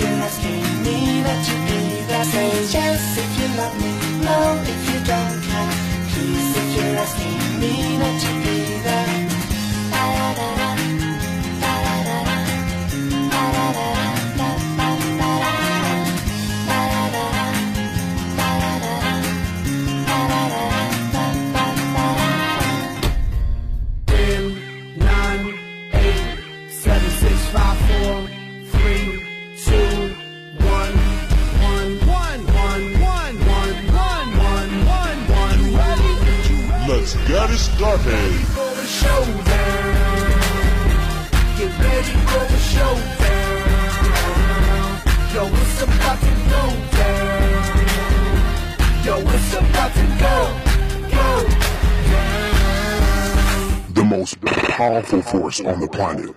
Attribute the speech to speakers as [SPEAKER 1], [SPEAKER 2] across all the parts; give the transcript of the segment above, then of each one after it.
[SPEAKER 1] you're asking me not to be there Say yes if you love me, no if you don't care Please if you're asking me not to
[SPEAKER 2] Let's get it started.
[SPEAKER 3] Get ready for the showdown. Yo, it's about to go down. Yo, it's about to go, go down.
[SPEAKER 2] The most powerful force on the planet.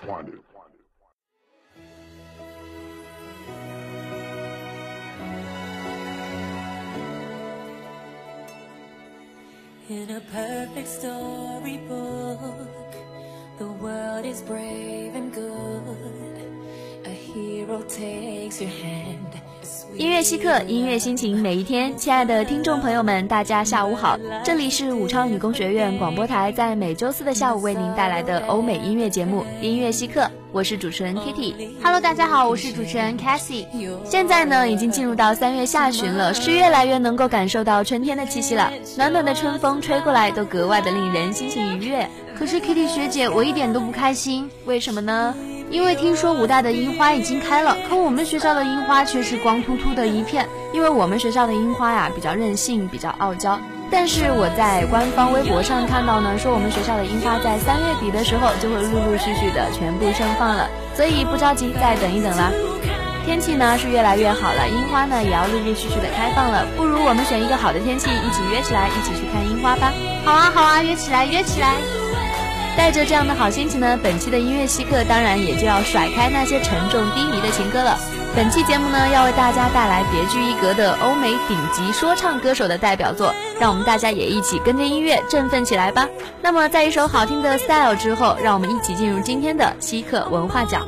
[SPEAKER 4] In a perfect storybook, the world is brave and good. A hero takes your hand.
[SPEAKER 5] 音乐稀客，音乐心情每一天。亲爱的听众朋友们，大家下午好，这里是武昌理工学院广播台，在每周四的下午为您带来的欧美音乐节目《音乐稀客》，我是主持人 Kitty。
[SPEAKER 6] Hello，大家好，我是主持人 Cassie。
[SPEAKER 5] 现在呢，已经进入到三月下旬了，是越来越能够感受到春天的气息了。暖暖的春风吹过来，都格外的令人心情愉悦。
[SPEAKER 6] 可是 Kitty 学姐，我一点都不开心，
[SPEAKER 5] 为什么呢？
[SPEAKER 6] 因为听说武大的樱花已经开了，可我们学校的樱花却是光秃秃的一片。
[SPEAKER 5] 因为我们学校的樱花呀比较任性，比较傲娇。但是我在官方微博上看到呢，说我们学校的樱花在三月底的时候就会陆陆续续的全部盛放了，所以不着急，再等一等啦。天气呢是越来越好了，樱花呢也要陆陆续续的开放了，不如我们选一个好的天气，一起约起来，一起去看樱花吧。
[SPEAKER 6] 好啊，好啊，约起来，约起来。
[SPEAKER 5] 带着这样的好心情呢，本期的音乐稀客当然也就要甩开那些沉重低迷的情歌了。本期节目呢，要为大家带来别具一格的欧美顶级说唱歌手的代表作，让我们大家也一起跟着音乐振奋起来吧。那么，在一首好听的《Style》之后，让我们一起进入今天的稀客文化角。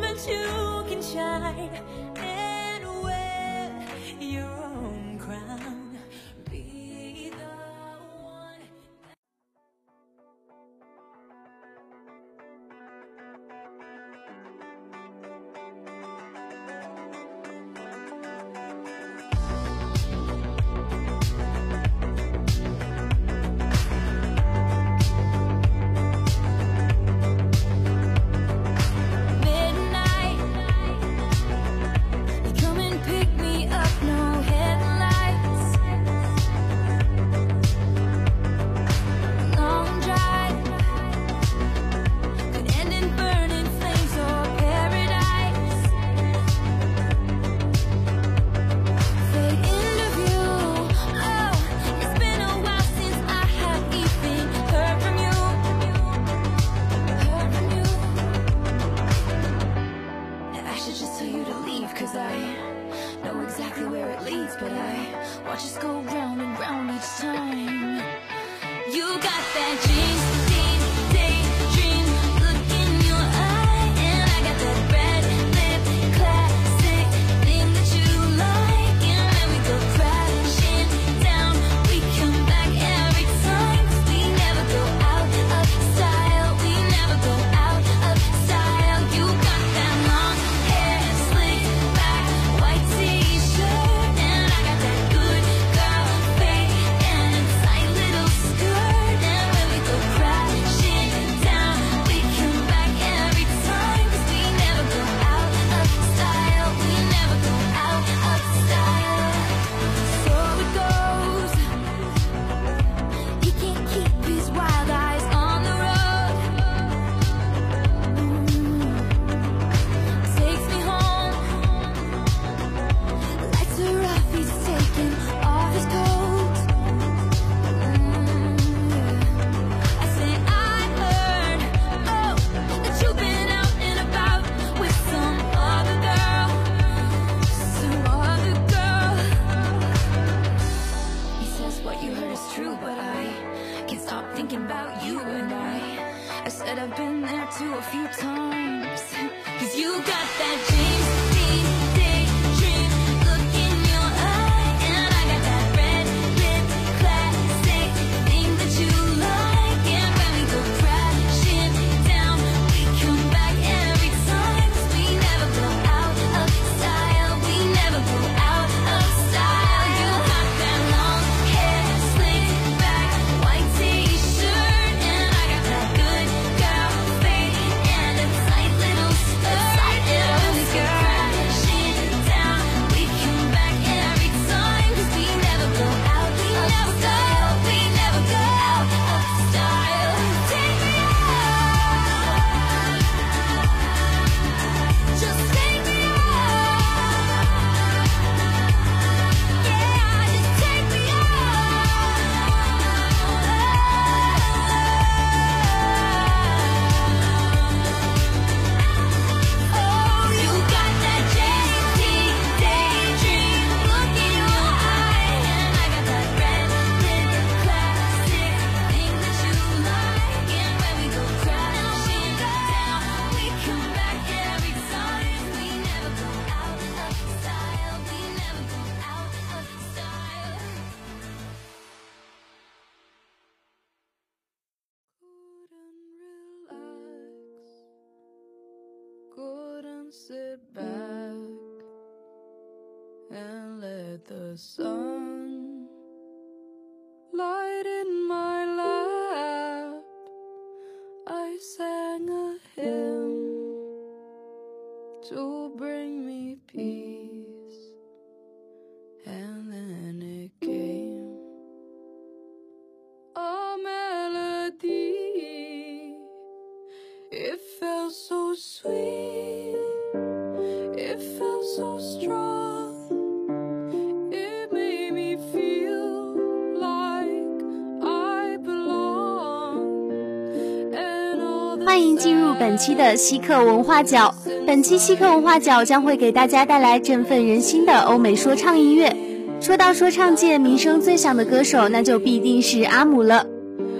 [SPEAKER 7] 本期的稀客文化角。本期稀客文化角将会给大家带来振奋人心的欧美说唱音乐。说到说唱界名声最响的歌手，那就必定是阿姆了。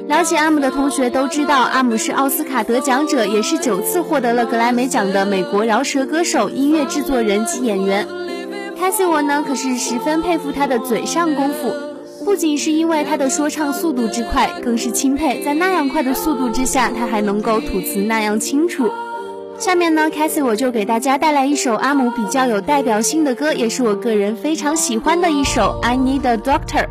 [SPEAKER 7] 了解阿姆的同学都知道，阿姆是奥斯卡得奖者，也是九次获得了格莱美奖的美国饶舌歌手、音乐制作人及演员。凯西我呢，可是十分佩服他的嘴上功夫，不仅是因为他的说唱速度之快，更是钦佩在那样快的速度之下，他还能够吐词那样清楚。下面呢，凯西我就给大家带来一首阿姆比较有代表性的歌，也是我个人非常喜欢的一首《I Need a Doctor》。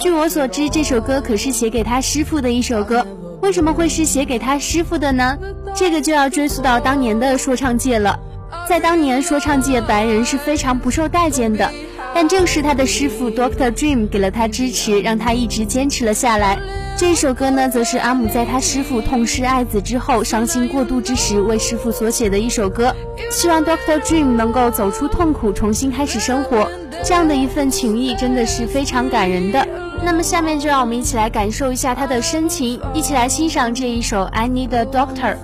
[SPEAKER 7] 据我所知，这首歌可是写给他师傅的一首歌。为什么会是写给他师傅的呢？这个就要追溯到当年的说唱界了。在当年，说唱界白人是非常不受待见的，但正是他的师傅 Doctor Dream 给了他支持，让他一直坚持了下来。这首歌呢，则是阿姆在他师傅痛失爱子之后，伤心过度之时，为师傅所写的一首歌。希望 Doctor Dream 能够走出痛苦，重新开始生活。这样的一份情谊，真的是非常感人的。那么下面就让我们一起来感受一下他的深情，一起来欣赏这一首《I Need a Doctor》。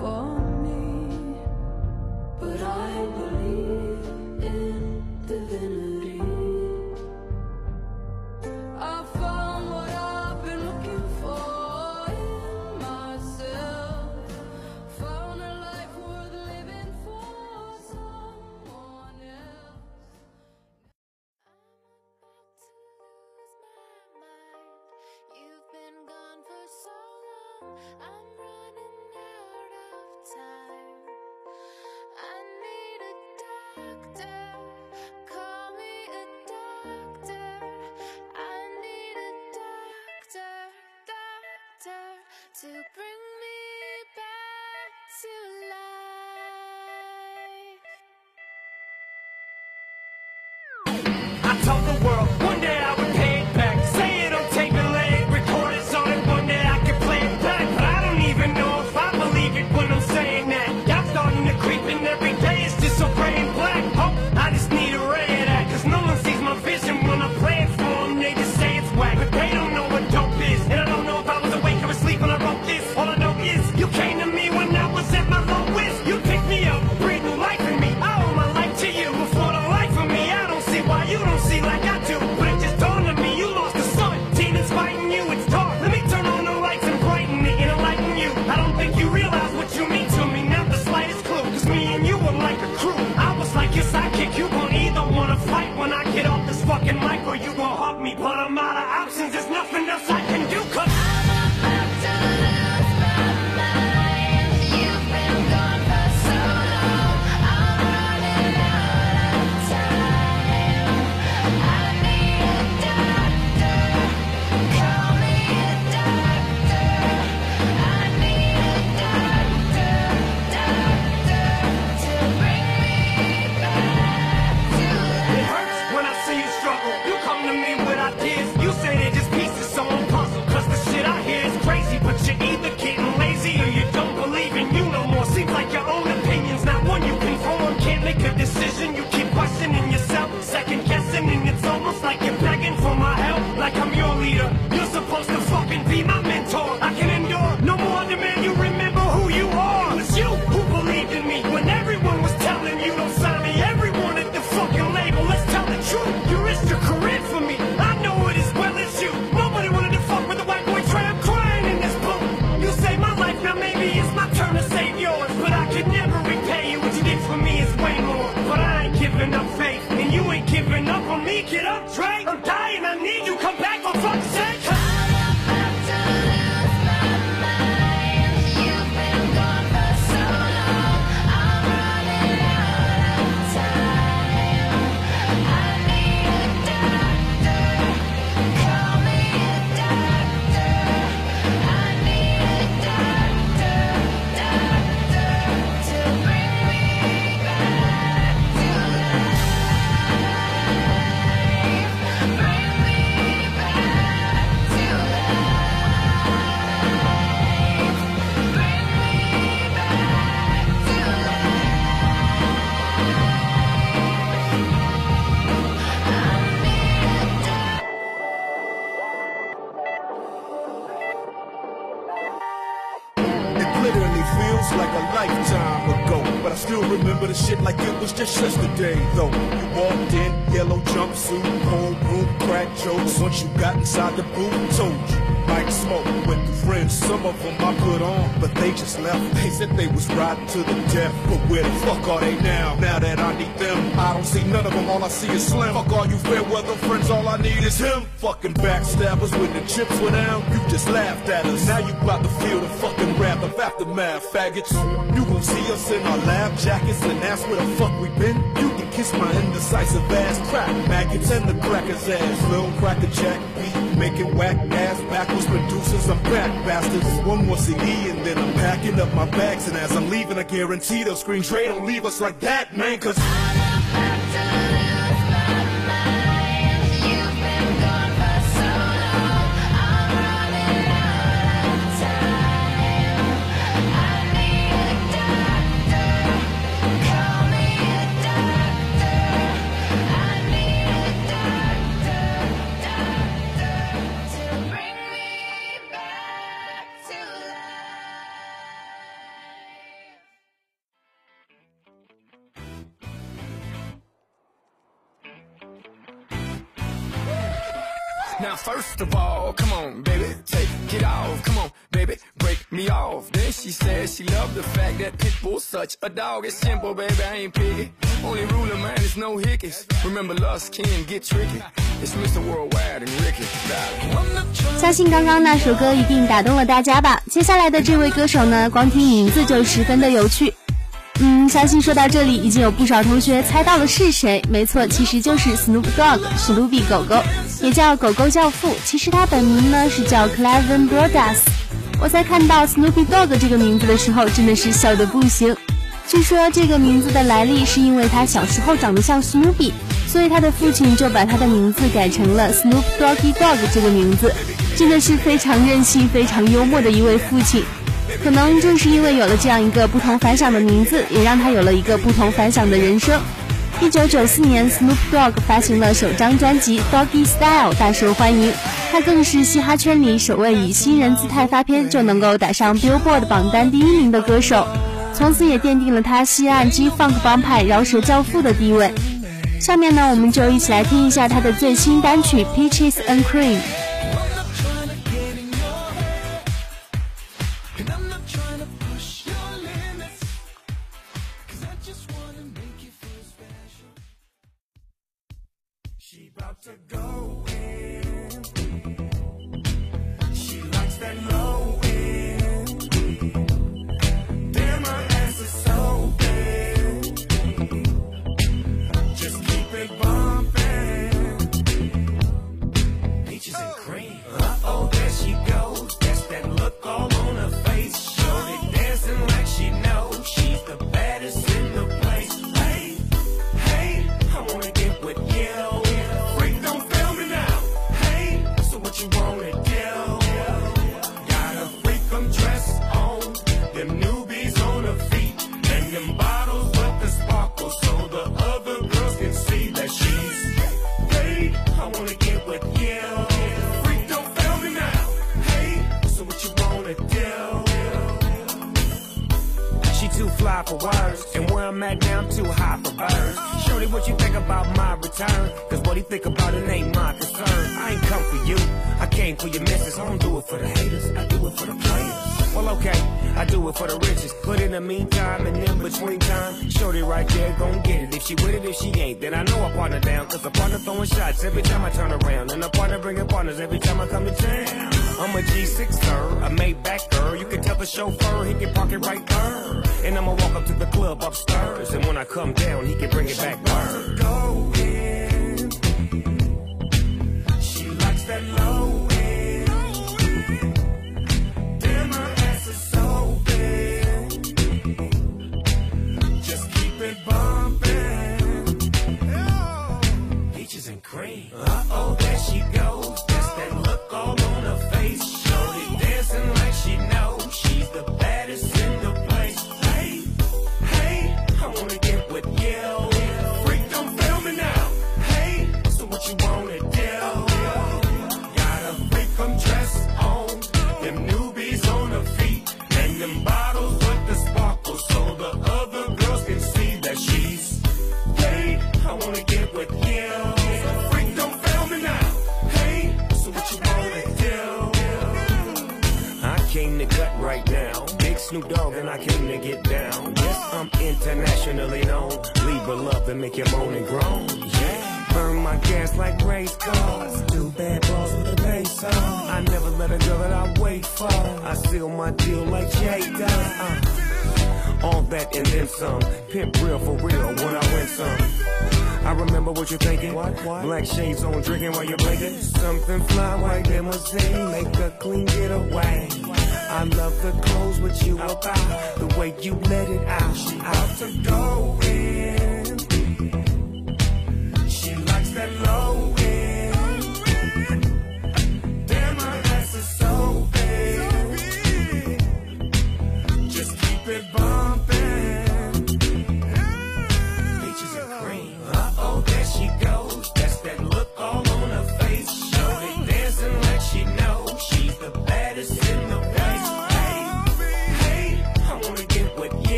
[SPEAKER 8] feels like a lifetime ago. But I still remember the
[SPEAKER 9] shit like it was just yesterday, though. You walked in, yellow jumpsuit, homeroom, crack jokes. Once you got inside the booth, told you. Might smoke with the friends, some of them I put on, but they just left. They said they was riding to the death, but where the fuck are they now? Now that I need them, I don't see none of them, all I see is Slim. Fuck all you fair weather friends, all I need is him. Fucking backstabbers when the chips were down, you just laughed at us. Now you about to feel the fucking wrath of aftermath, faggots. You gon' see us in our lab jackets and ask where the fuck we been. You can kiss my indecisive ass, crack maggots and the crackers ass. Lil cracker jack beat, making whack ass backwards producers. I'm back, bastards. One more CD and then I'm packing up my bags. And as I'm leaving, I guarantee they'll scream, don't leave us like that, man, cause.
[SPEAKER 10] 相信刚刚那首歌一定打动了大家吧？接下来的这位歌手呢，光听名字就十分的有趣。嗯，相信说到这里，已经有不少同学猜到了是谁。没错，其实就是 Snoop Dogg，史努比狗狗，也叫狗狗教父。其实他本名呢是叫 Clevin Brodas。我在看到 Snoopy Dogg 这个名字的时候，真的是笑得不行。据说这个名字的来历是因为他小时候长得像 Snoopy，所以他的父亲就把他的名字改成了 Snoop Doggy Dogg 这个名字。真的是非常任性、非常幽默的一位父亲。可能正是因为有了这样一个不同凡响的名字，也让他有了一个不同凡响的人生。一九九四年，Snoop Dogg 发行了首张专辑《Doggy Style》，大受欢迎。他更是嘻哈圈里首位以新人姿态发片就能够打上 Billboard 榜单第一名的歌手，从此也奠定了他西岸 G Funk 帮派饶舌教父的地位。下面呢，我们就一起来听一下他的最新单曲《Peaches and Cream》。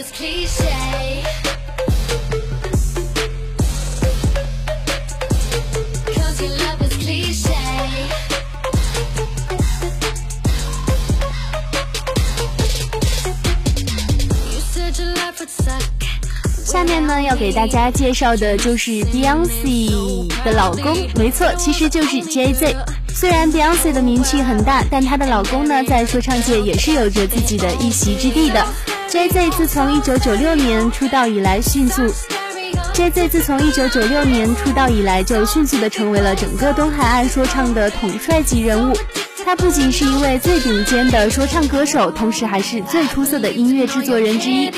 [SPEAKER 4] cliche. Suck.
[SPEAKER 6] 下面呢，要给大家介绍的就是 Beyonce 的老公，没错，其实就是 Jay Z。虽然 Beyonce 的名气很大，但她的老公呢，在说唱界也是有着自己的一席之地的。JZ 自从1996年出道以来，迅速，JZ 自从1996年出道以来，就迅速的成为了整个东海岸说唱的统帅级人物。他不仅是一位最顶尖的说唱歌手，同时还是最出色的音乐制作人之一。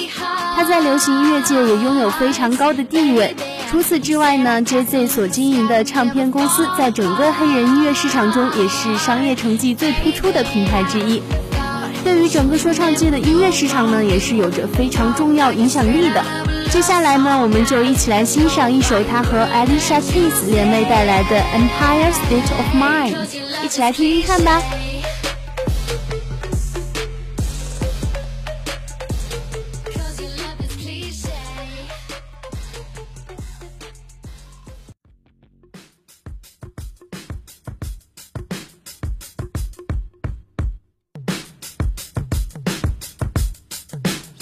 [SPEAKER 6] 他在流行音乐界也拥有非常高的地位。除此之外呢，JZ 所经营的唱片公司在整个黑人音乐市场中也是商业成绩最突出的品牌之一。对于整个说唱界的音乐市场呢，也是有着非常重要影响力的。接下来呢，我们就一起来欣赏一首他和 Alicia Keys 联袂带来的《Empire State of Mind》，一起来听听看吧。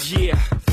[SPEAKER 3] Yeah.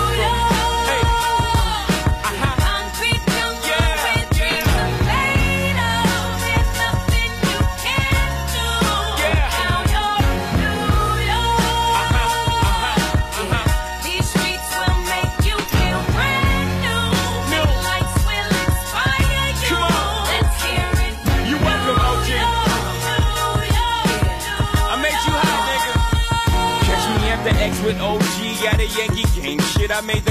[SPEAKER 3] With OG at a Yankee game. Shit, I made the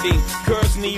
[SPEAKER 3] Curves need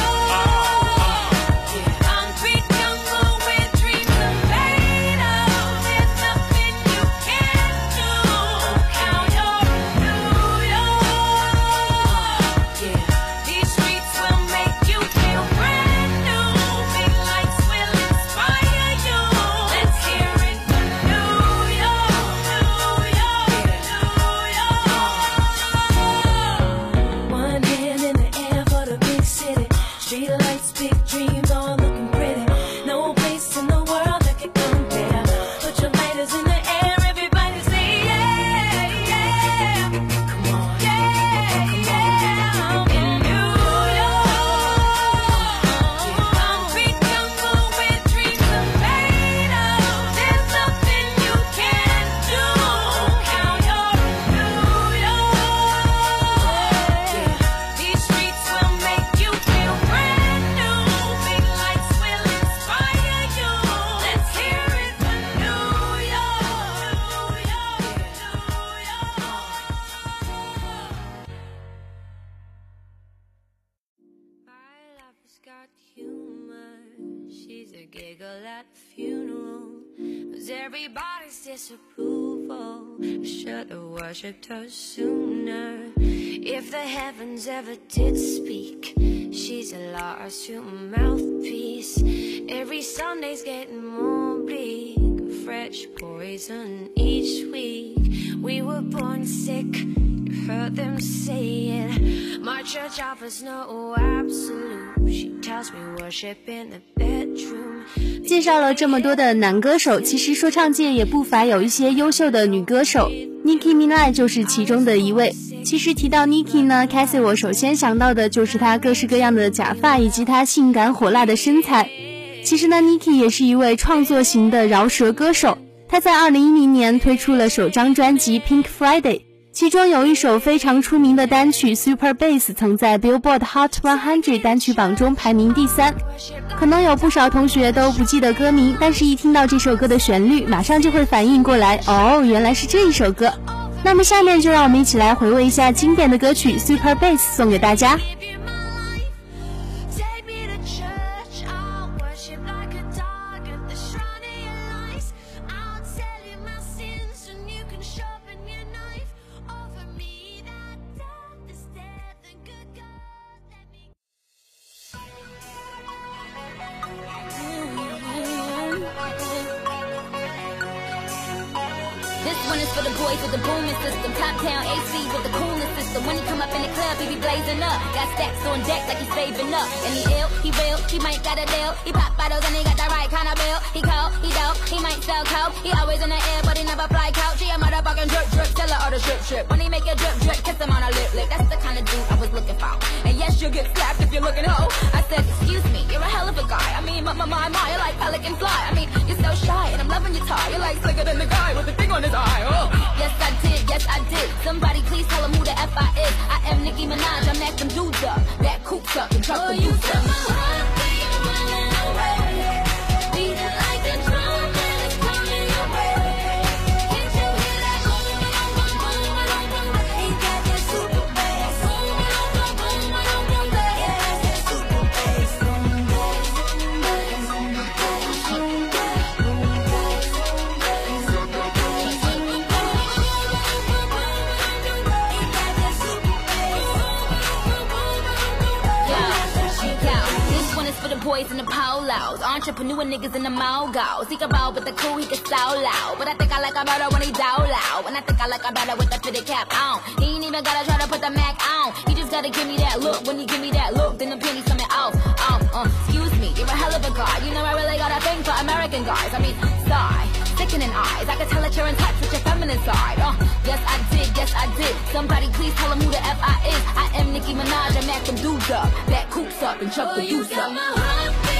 [SPEAKER 11] Sunday's getting more bleak. Fresh poison each week. We were born sick. You heard them say it. My church offers no absolute. She tells me worship in the bedroom.
[SPEAKER 6] 介绍了这么多的男歌手，其实说唱界也不乏有一些优秀的女歌手，Nicki Minaj 就是其中的一位。其实提到 Nicki 呢 c a s i e 我首先想到的就是她各式各样的假发以及她性感火辣的身材。其实呢，Niki 也是一位创作型的饶舌歌手。他在2010年推出了首张专辑《Pink Friday》，其中有一首非常出名的单曲《Super Bass》，曾在 Billboard Hot 100单曲榜中排名第三。可能有不少同学都不记得歌名，但是一听到这首歌的旋律，马上就会反应过来，哦，原来是这一首歌。那么下面就让我们一起来回味一下经典的歌曲《Super Bass》，送给大家。
[SPEAKER 11] Never fly couch. He a motherfucking drip drip, tell her all the drip drip. When he make a drip drip, kiss him on a lip lick. That's the kind of dude I was looking for. And yes, you'll get slapped if you're looking hoe. I said, excuse me, you're a hell of a guy. I mean, my, my, my, my, you're like pelican fly. I mean, you're so shy, and I'm loving your tie. You're like slicker than the guy with the thing on his eye. Oh, yes, I did, yes, I did. Somebody please tell him who the F I is. I am Nicki Minaj, I'm them dudes up. That coops up and truck the entrepreneur niggas in the mall go. He can ball with the cool, he can slow low. But I think I like a better when he dow low. And I think I like a better with the fitted cap on. He ain't even gotta try to put the Mac on. He just gotta give me that look. When he give me that look, then the pennies coming off. Um, uh, excuse me, you're a hell of a guy. You know I really got a thing for American guys. I mean, sigh, sickening eyes. I can tell that you're in touch with your feminine side. Uh, yes I did, yes I did. Somebody please tell him who the F I is. I am Nicki Minaj, I'm at them dudes up. Back coops up and chuck the deuce up.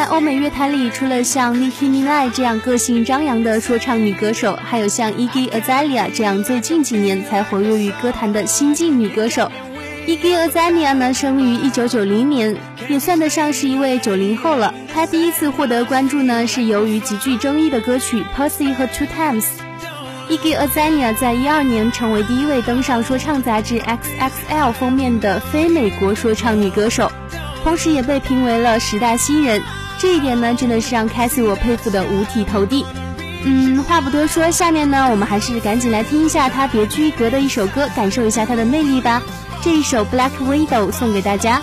[SPEAKER 6] 在欧美乐坛里，除了像 Nicki Minaj 这样个性张扬的说唱女歌手，还有像 Iggy Azalea 这样最近几年才活跃于歌坛的新晋女歌手。Iggy Azalea 呢，生于1990年，也算得上是一位90后了。她第一次获得关注呢，是由于极具争议的歌曲《Pussy》和《Two Times》。Iggy Azalea 在一二年成为第一位登上说唱杂志 XXL 封面的非美国说唱女歌手，同时也被评为了十大新人。这一点呢，真的是让 c a s i 我佩服的五体投地。嗯，话不多说，下面呢，我们还是赶紧来听一下他别具一格的一首歌，感受一下他的魅力吧。这一首《Black Widow》送给大家。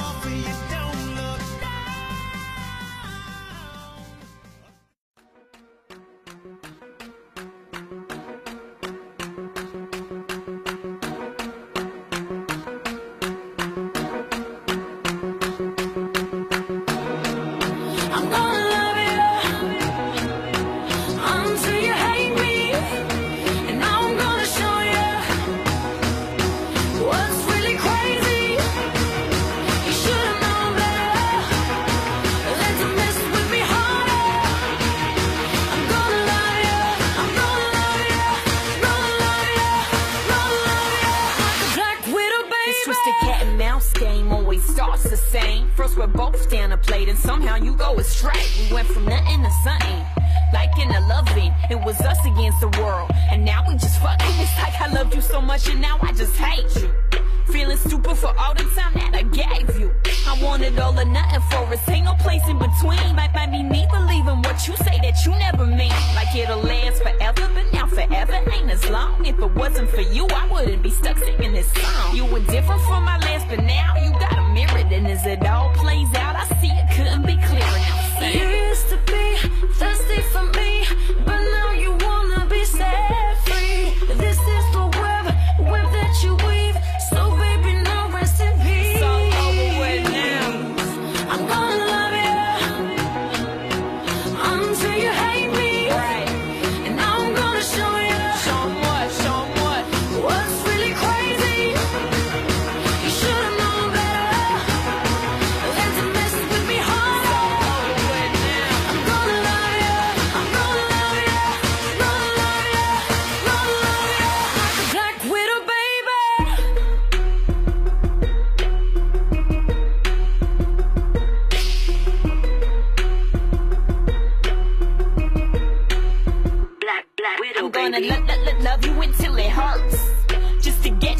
[SPEAKER 12] Down a plate and somehow you go astray. We went from nothing to something. Like in a loving, it was us against the world. And now we just fucking. It's like I loved you so much and now I just hate you. Feeling stupid for all the time that I gave you. I wanted all or nothing for us. Ain't no place in between. Might, might be me believing what you say that you never mean. Like it'll last forever, but now forever ain't as long. If it wasn't for you, I wouldn't be stuck singing this song. You were different from my last, but now you got a mirror. And as it all plays out, I see it couldn't be clearer now.
[SPEAKER 11] You used to be thirsty for me, but now you wanna be set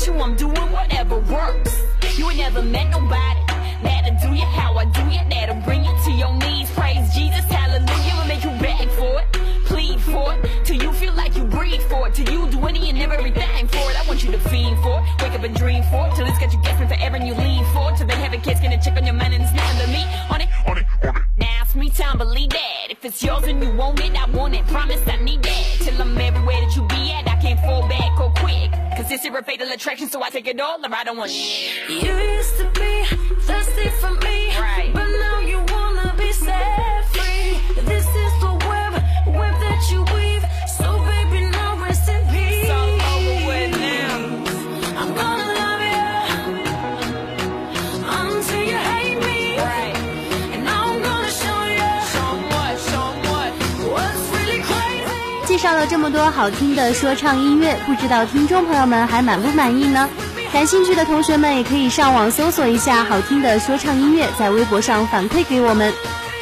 [SPEAKER 11] You, I'm
[SPEAKER 12] doing whatever works. You ain't never met nobody that'll do you how I do you. That'll bring you to your knees. Praise Jesus, hallelujah. Will make you beg for it, plead for it, till you feel like you breathe for it. Till you do any and everything for it. I want you to fiend for it, wake up and dream for it, till it's got you guessing forever and you lean for it. Till they have a kiss, gonna check on your mind and it's nothing but me on it.
[SPEAKER 2] On it, on it.
[SPEAKER 12] Now it's me time, believe that. If it's yours and you want it, I want it. Promise I need that. A fatal attraction, so I take it all or I don't want shit.
[SPEAKER 11] You used to be thirsty for me,
[SPEAKER 6] 到了这么多好听的说唱音乐，不知道听众朋友们还满不满意呢？感兴趣的同学们也可以上网搜索一下好听的说唱音乐，在微博上反馈给我们。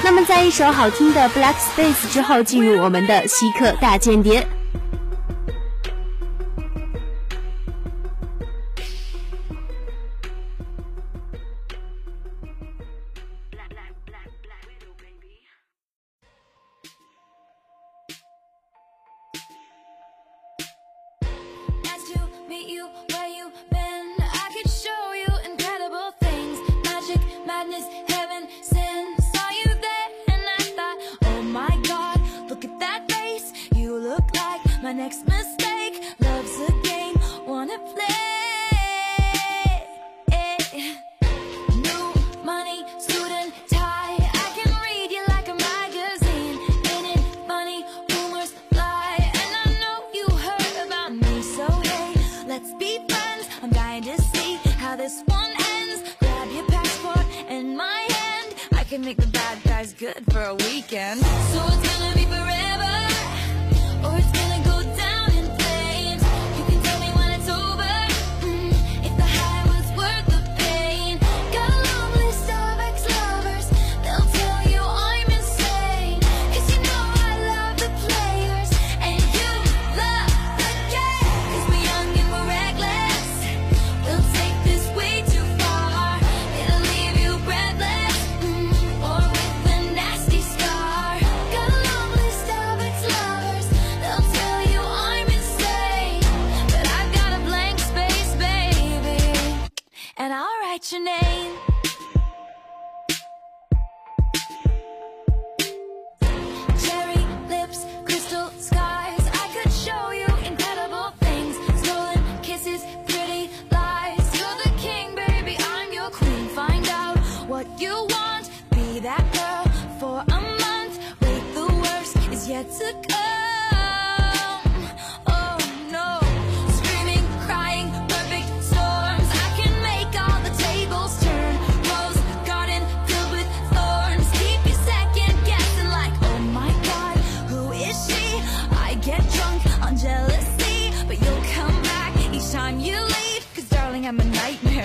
[SPEAKER 6] 那么，在一首好听的 Black Space 之后，进入我们的稀客大间谍。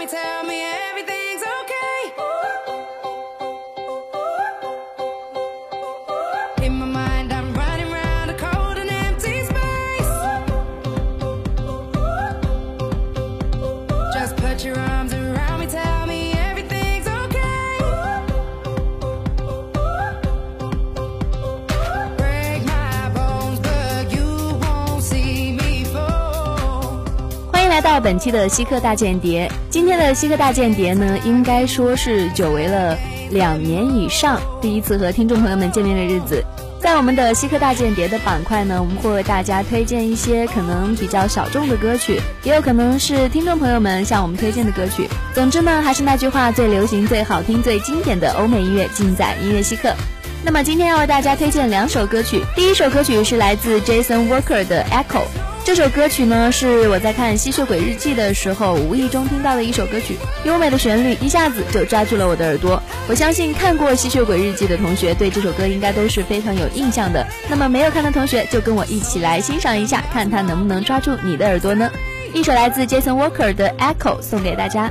[SPEAKER 11] Me, tell
[SPEAKER 5] 期的稀客大间谍。今天的稀客大间谍呢，应该说是久违了两年以上，第一次和听众朋友们见面的日子。在我们的稀客大间谍的板块呢，我们会为大家推荐一些可能比较小众的歌曲，也有可能是听众朋友们向我们推荐的歌曲。总之呢，还是那句话，最流行、最好听、最经典的欧美音乐尽在音乐稀客。那么今天要为大家推荐两首歌曲，第一首歌曲是来自 Jason Walker 的 Echo。这首歌曲呢是我在看《吸血鬼日记》的时候无意中听到的一首歌曲，优美的旋律一下子就抓住了我的耳朵。我相信看过《吸血鬼日记》的同学对这首歌应该都是非常有印象的。那么没有看的同学就跟我一起来欣赏一下，看它能不能抓住你的耳朵呢？一首来自 Jason Walker 的 Echo 送给大家。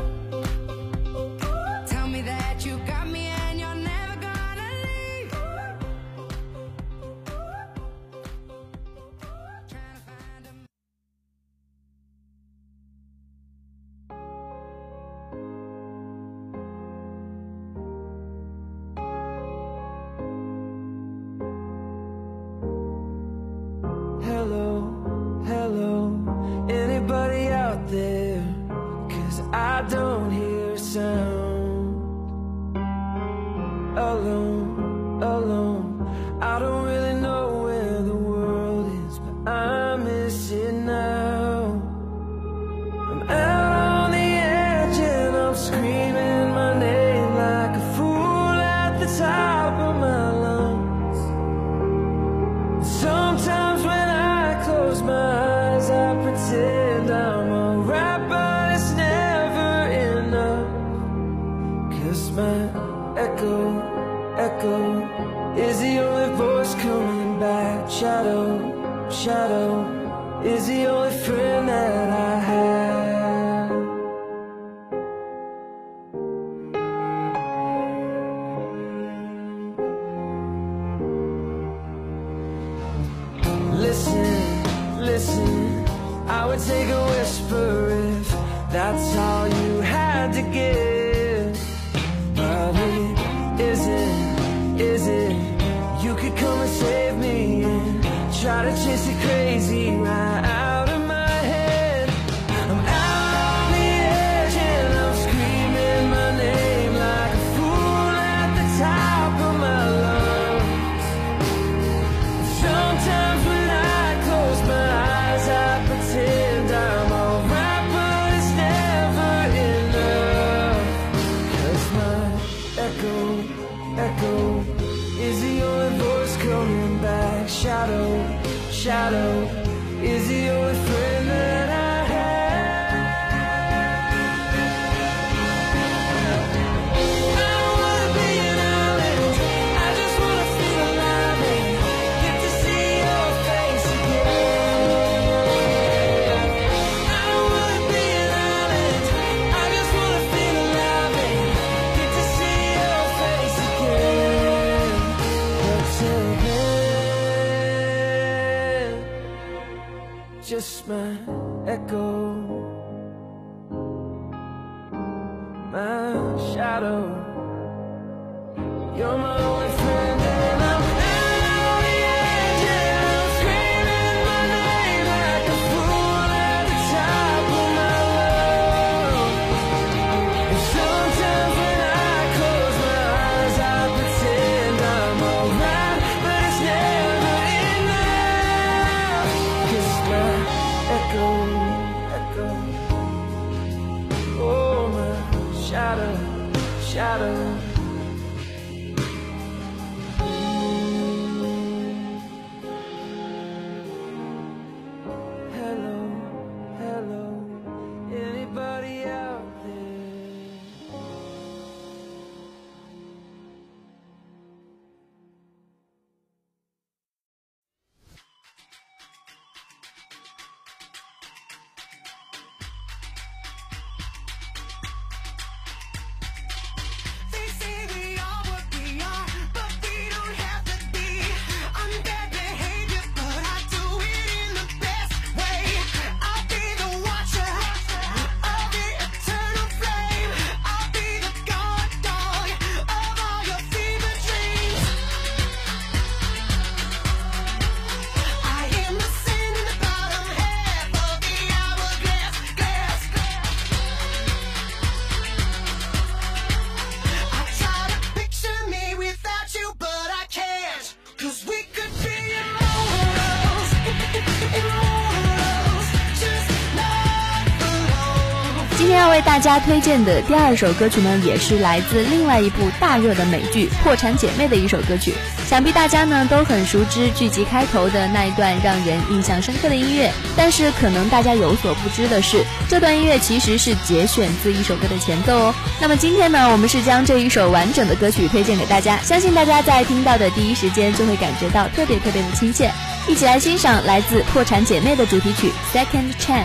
[SPEAKER 13] Listen, I would take a whisper if that's all you had to give.
[SPEAKER 5] 要为大家推荐的第二首歌曲呢，也是来自另外一部大热的美剧《破产姐妹》的一首歌曲。想必大家呢都很熟知剧集开头的那一段让人印象深刻的音乐，但是可能大家有所不知的是，这段音乐其实是节选自一首歌的前奏哦。那么今天呢，我们是将这一首完整的歌曲推荐给大家，相信大家在听到的第一时间就会感觉到特别特别的亲切。一起来欣赏来自《破产姐妹》的主题曲《Second Chance》。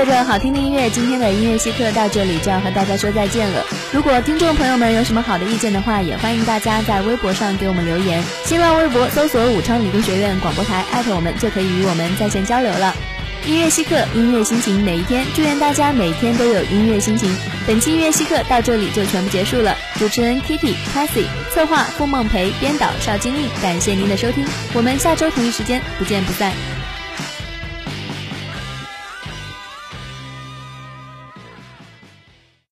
[SPEAKER 5] 随着好听的音乐，今天的音乐稀课到这里就要和大家说再见了。如果听众朋友们有什么好的意见的话，也欢迎大家在微博上给我们留言。新浪微博搜索武昌理工学院广播台，艾特我们就可以与我们在线交流了。音乐稀课，音乐心情每一天，祝愿大家每天都有音乐心情。本期音乐稀课到这里就全部结束了。主持人 Kitty、Cassie，策划付梦培，编导邵金丽，感谢您的收听，我们下周同一时间不见不散。